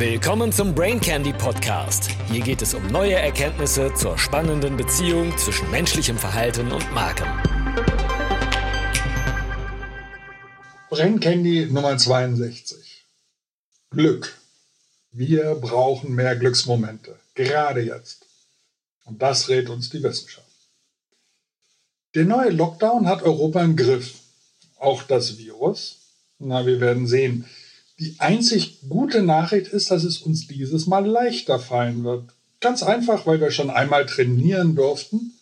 Willkommen zum Brain Candy Podcast. Hier geht es um neue Erkenntnisse zur spannenden Beziehung zwischen menschlichem Verhalten und Marken. Brain Candy Nummer 62. Glück. Wir brauchen mehr Glücksmomente, gerade jetzt. Und das rät uns die Wissenschaft. Der neue Lockdown hat Europa im Griff. Auch das Virus. Na, wir werden sehen. Die einzig gute Nachricht ist, dass es uns dieses Mal leichter fallen wird. Ganz einfach, weil wir schon einmal trainieren durften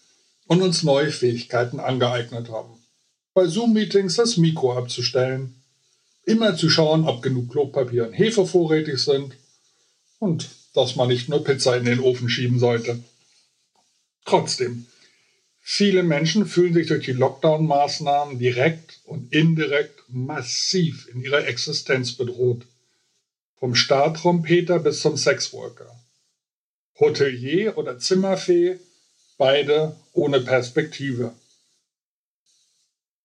und uns neue Fähigkeiten angeeignet haben. Bei Zoom-Meetings das Mikro abzustellen, immer zu schauen, ob genug Klopapier und Hefe vorrätig sind und dass man nicht nur Pizza in den Ofen schieben sollte. Trotzdem, viele Menschen fühlen sich durch die Lockdown-Maßnahmen direkt und indirekt massiv in ihrer Existenz bedroht. Vom Startrompeter bis zum Sexworker. Hotelier oder Zimmerfee, beide ohne Perspektive.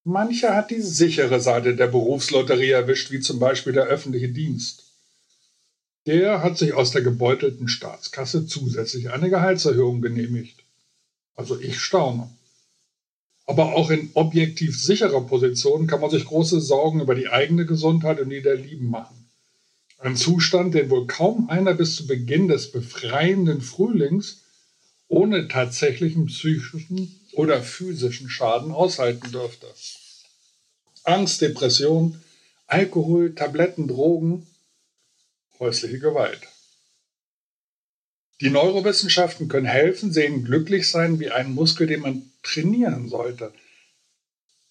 Mancher hat die sichere Seite der Berufslotterie erwischt, wie zum Beispiel der öffentliche Dienst. Der hat sich aus der gebeutelten Staatskasse zusätzlich eine Gehaltserhöhung genehmigt. Also ich staune. Aber auch in objektiv sicherer Position kann man sich große Sorgen über die eigene Gesundheit und die der Lieben machen. Ein Zustand, den wohl kaum einer bis zu Beginn des befreienden Frühlings ohne tatsächlichen psychischen oder physischen Schaden aushalten dürfte. Angst, Depression, Alkohol, Tabletten, Drogen, häusliche Gewalt. Die Neurowissenschaften können helfen, sehen glücklich sein wie ein Muskel, den man trainieren sollte.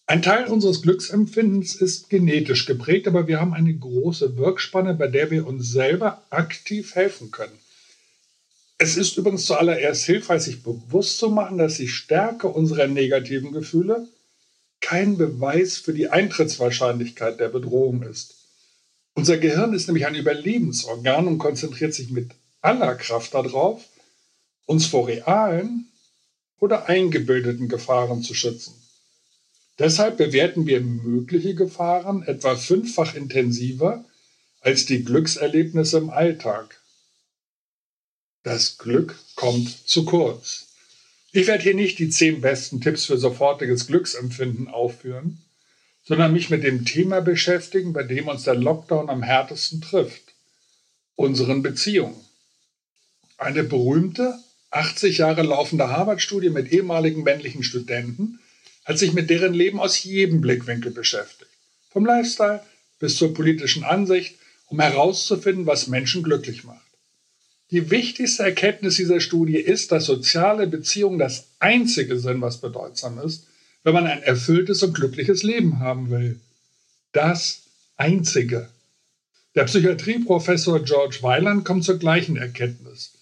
Ein Teil unseres Glücksempfindens ist genetisch geprägt, aber wir haben eine große Wirkspanne, bei der wir uns selber aktiv helfen können. Es ist übrigens zuallererst hilfreich, sich bewusst zu machen, dass die Stärke unserer negativen Gefühle kein Beweis für die Eintrittswahrscheinlichkeit der Bedrohung ist. Unser Gehirn ist nämlich ein Überlebensorgan und konzentriert sich mit aller Kraft darauf, uns vor realen oder eingebildeten Gefahren zu schützen. Deshalb bewerten wir mögliche Gefahren etwa fünffach intensiver als die Glückserlebnisse im Alltag. Das Glück kommt zu kurz. Ich werde hier nicht die zehn besten Tipps für sofortiges Glücksempfinden aufführen, sondern mich mit dem Thema beschäftigen, bei dem uns der Lockdown am härtesten trifft, unseren Beziehungen. Eine berühmte, 80 Jahre laufende Harvard-Studie mit ehemaligen männlichen Studenten hat sich mit deren Leben aus jedem Blickwinkel beschäftigt. Vom Lifestyle bis zur politischen Ansicht, um herauszufinden, was Menschen glücklich macht. Die wichtigste Erkenntnis dieser Studie ist, dass soziale Beziehungen das einzige sind, was bedeutsam ist, wenn man ein erfülltes und glückliches Leben haben will. Das einzige. Der Psychiatrieprofessor George Weiland kommt zur gleichen Erkenntnis.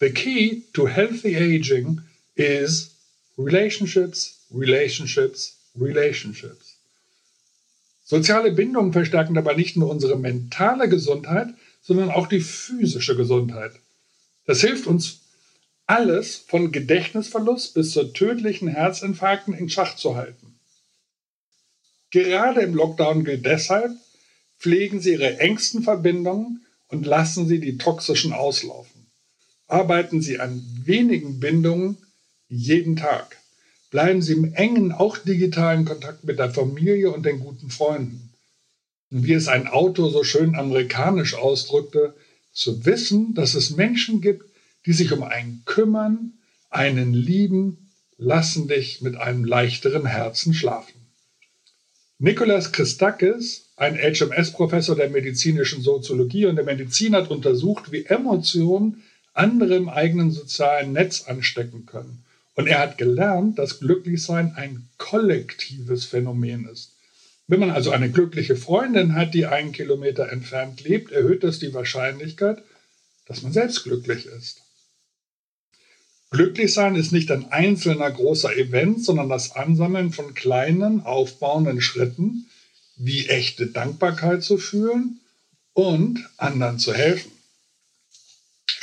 The key to healthy aging is relationships, relationships, relationships. Soziale Bindungen verstärken dabei nicht nur unsere mentale Gesundheit, sondern auch die physische Gesundheit. Das hilft uns, alles von Gedächtnisverlust bis zur tödlichen Herzinfarkten in Schach zu halten. Gerade im Lockdown gilt deshalb, pflegen Sie Ihre engsten Verbindungen und lassen Sie die toxischen auslaufen arbeiten Sie an wenigen Bindungen jeden Tag. Bleiben Sie im engen, auch digitalen Kontakt mit der Familie und den guten Freunden. Und wie es ein Autor so schön amerikanisch ausdrückte, zu wissen, dass es Menschen gibt, die sich um einen kümmern, einen lieben, lassen dich mit einem leichteren Herzen schlafen. Nicolas Christakis, ein HMS-Professor der medizinischen Soziologie und der Medizin, hat untersucht, wie Emotionen andere im eigenen sozialen Netz anstecken können. Und er hat gelernt, dass Glücklichsein ein kollektives Phänomen ist. Wenn man also eine glückliche Freundin hat, die einen Kilometer entfernt lebt, erhöht das die Wahrscheinlichkeit, dass man selbst glücklich ist. Glücklichsein ist nicht ein einzelner großer Event, sondern das Ansammeln von kleinen, aufbauenden Schritten, wie echte Dankbarkeit zu fühlen und anderen zu helfen.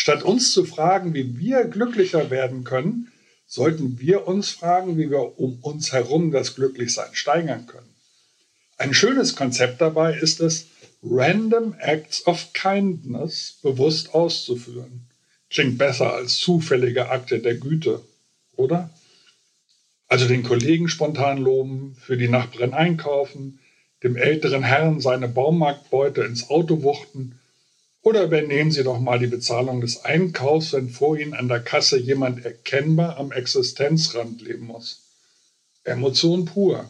Statt uns zu fragen, wie wir glücklicher werden können, sollten wir uns fragen, wie wir um uns herum das Glücklichsein steigern können. Ein schönes Konzept dabei ist es, Random Acts of Kindness bewusst auszuführen. Klingt besser als zufällige Akte der Güte, oder? Also den Kollegen spontan loben, für die Nachbarin einkaufen, dem älteren Herrn seine Baumarktbeute ins Auto wuchten oder übernehmen Sie doch mal die Bezahlung des Einkaufs, wenn vor Ihnen an der Kasse jemand erkennbar am Existenzrand leben muss. Emotion pur.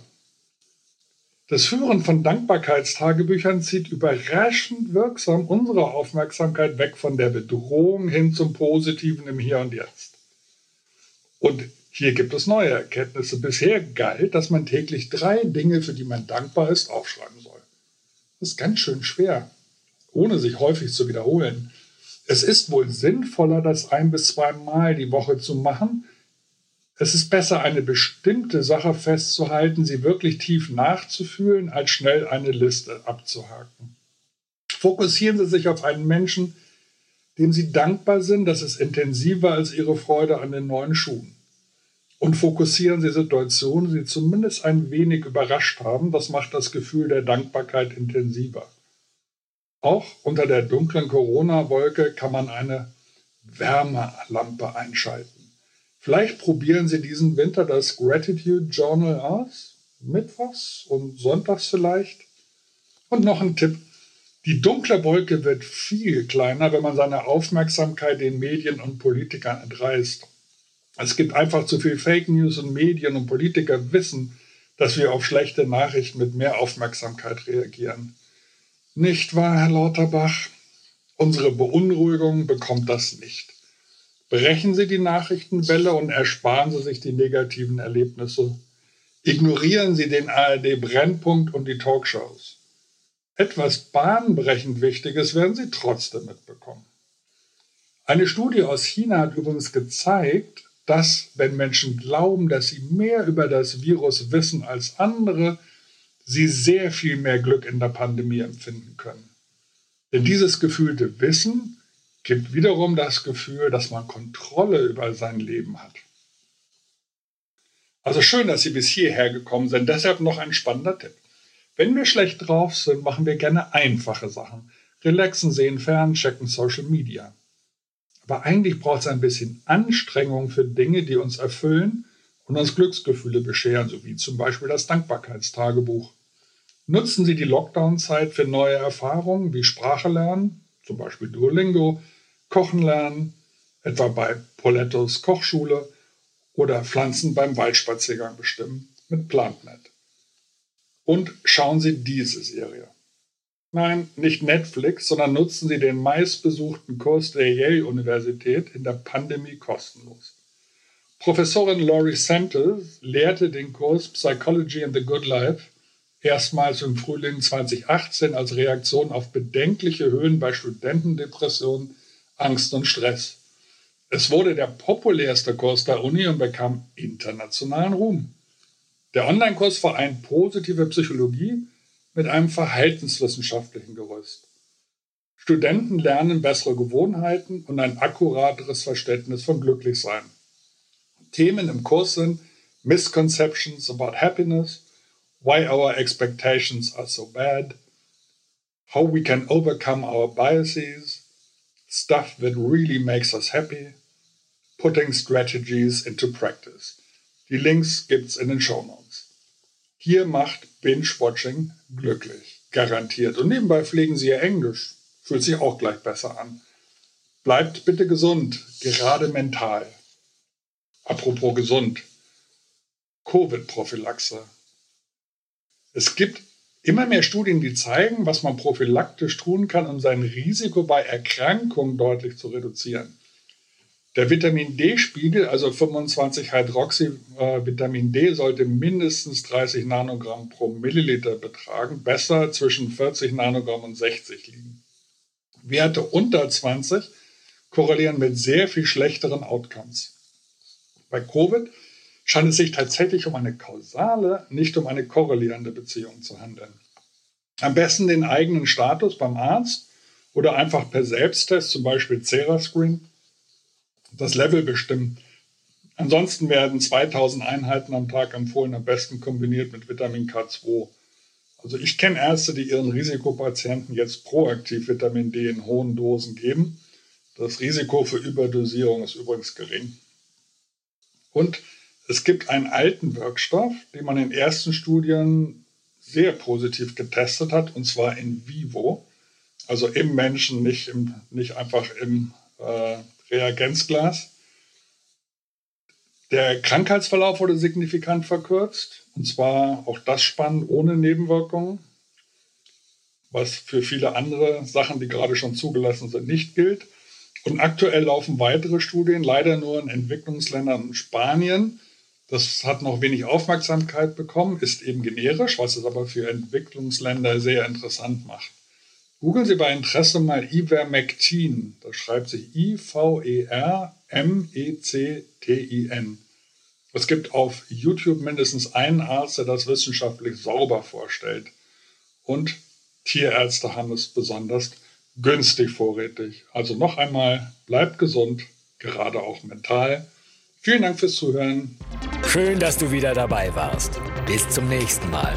Das Führen von Dankbarkeitstagebüchern zieht überraschend wirksam unsere Aufmerksamkeit weg von der Bedrohung hin zum Positiven im Hier und Jetzt. Und hier gibt es neue Erkenntnisse. Bisher galt, dass man täglich drei Dinge, für die man dankbar ist, aufschreiben soll. Das ist ganz schön schwer, ohne sich häufig zu wiederholen. Es ist wohl sinnvoller, das ein bis zweimal die Woche zu machen. Es ist besser, eine bestimmte Sache festzuhalten, sie wirklich tief nachzufühlen, als schnell eine Liste abzuhaken. Fokussieren Sie sich auf einen Menschen, dem Sie dankbar sind. Das ist intensiver als Ihre Freude an den neuen Schuhen und fokussieren Sie Situationen, die Sie zumindest ein wenig überrascht haben. Das macht das Gefühl der Dankbarkeit intensiver. Auch unter der dunklen Corona-Wolke kann man eine Wärmelampe einschalten. Vielleicht probieren Sie diesen Winter das Gratitude Journal aus. Mittwochs und Sonntags vielleicht. Und noch ein Tipp. Die dunkle Wolke wird viel kleiner, wenn man seine Aufmerksamkeit den Medien und Politikern entreißt. Es gibt einfach zu viel Fake News und Medien und Politiker wissen, dass wir auf schlechte Nachrichten mit mehr Aufmerksamkeit reagieren. Nicht wahr, Herr Lauterbach? Unsere Beunruhigung bekommt das nicht. Brechen Sie die Nachrichtenwelle und ersparen Sie sich die negativen Erlebnisse. Ignorieren Sie den ARD-Brennpunkt und die Talkshows. Etwas bahnbrechend Wichtiges werden Sie trotzdem mitbekommen. Eine Studie aus China hat übrigens gezeigt, dass, wenn Menschen glauben, dass sie mehr über das Virus wissen als andere, sie sehr viel mehr Glück in der Pandemie empfinden können. Denn dieses gefühlte Wissen gibt wiederum das Gefühl, dass man Kontrolle über sein Leben hat. Also schön, dass Sie bis hierher gekommen sind. Deshalb noch ein spannender Tipp. Wenn wir schlecht drauf sind, machen wir gerne einfache Sachen. Relaxen, sehen fern, checken Social Media. Aber eigentlich braucht es ein bisschen Anstrengung für Dinge, die uns erfüllen und uns Glücksgefühle bescheren, so wie zum Beispiel das Dankbarkeitstagebuch. Nutzen Sie die Lockdown-Zeit für neue Erfahrungen wie Sprache lernen, zum Beispiel Duolingo, Kochen lernen, etwa bei Polettos Kochschule oder Pflanzen beim Waldspaziergang bestimmen mit PlantNet. Und schauen Sie diese Serie. Nein, nicht Netflix, sondern nutzen Sie den meistbesuchten Kurs der Yale-Universität in der Pandemie kostenlos. Professorin Laurie Santos lehrte den Kurs Psychology and the Good Life erstmals im Frühling 2018 als Reaktion auf bedenkliche Höhen bei Studentendepressionen, Angst und Stress. Es wurde der populärste Kurs der Uni und bekam internationalen Ruhm. Der Online-Kurs vereint positive Psychologie mit einem verhaltenswissenschaftlichen Gerüst. Studenten lernen bessere Gewohnheiten und ein akkurateres Verständnis von Glücklichsein. Themen im Kurs sind Misconceptions about happiness, why our expectations are so bad, how we can overcome our biases, stuff that really makes us happy, putting strategies into practice. Die Links gibt's in den Show Notes. Hier macht Binge-Watching glücklich, garantiert. Und nebenbei pflegen Sie Ihr Englisch. Fühlt sich auch gleich besser an. Bleibt bitte gesund, gerade mental. Apropos gesund. Covid-Prophylaxe. Es gibt immer mehr Studien, die zeigen, was man prophylaktisch tun kann, um sein Risiko bei Erkrankungen deutlich zu reduzieren. Der Vitamin D-Spiegel, also 25 Hydroxy-Vitamin D, sollte mindestens 30 Nanogramm pro Milliliter betragen, besser zwischen 40 Nanogramm und 60 liegen. Werte unter 20 korrelieren mit sehr viel schlechteren Outcomes. Bei Covid scheint es sich tatsächlich um eine kausale, nicht um eine korrelierende Beziehung zu handeln. Am besten den eigenen Status beim Arzt oder einfach per Selbsttest, zum Beispiel Cerascreen, das Level bestimmen. Ansonsten werden 2000 Einheiten am Tag empfohlen, am besten kombiniert mit Vitamin K2. Also ich kenne Ärzte, die ihren Risikopatienten jetzt proaktiv Vitamin D in hohen Dosen geben. Das Risiko für Überdosierung ist übrigens gering. Und es gibt einen alten Wirkstoff, den man in ersten Studien sehr positiv getestet hat, und zwar in vivo, also im Menschen, nicht, im, nicht einfach im äh, Reagenzglas. Der Krankheitsverlauf wurde signifikant verkürzt, und zwar auch das spannend ohne Nebenwirkungen, was für viele andere Sachen, die gerade schon zugelassen sind, nicht gilt. Und aktuell laufen weitere Studien, leider nur in Entwicklungsländern und Spanien. Das hat noch wenig Aufmerksamkeit bekommen, ist eben generisch, was es aber für Entwicklungsländer sehr interessant macht. Googeln Sie bei Interesse mal Ivermectin. Das schreibt sich I-V-E-R-M-E-C-T-I-N. Es gibt auf YouTube mindestens einen Arzt, der das wissenschaftlich sauber vorstellt. Und Tierärzte haben es besonders günstig vorrätig. Also noch einmal, bleibt gesund, gerade auch mental. Vielen Dank fürs Zuhören. Schön, dass du wieder dabei warst. Bis zum nächsten Mal.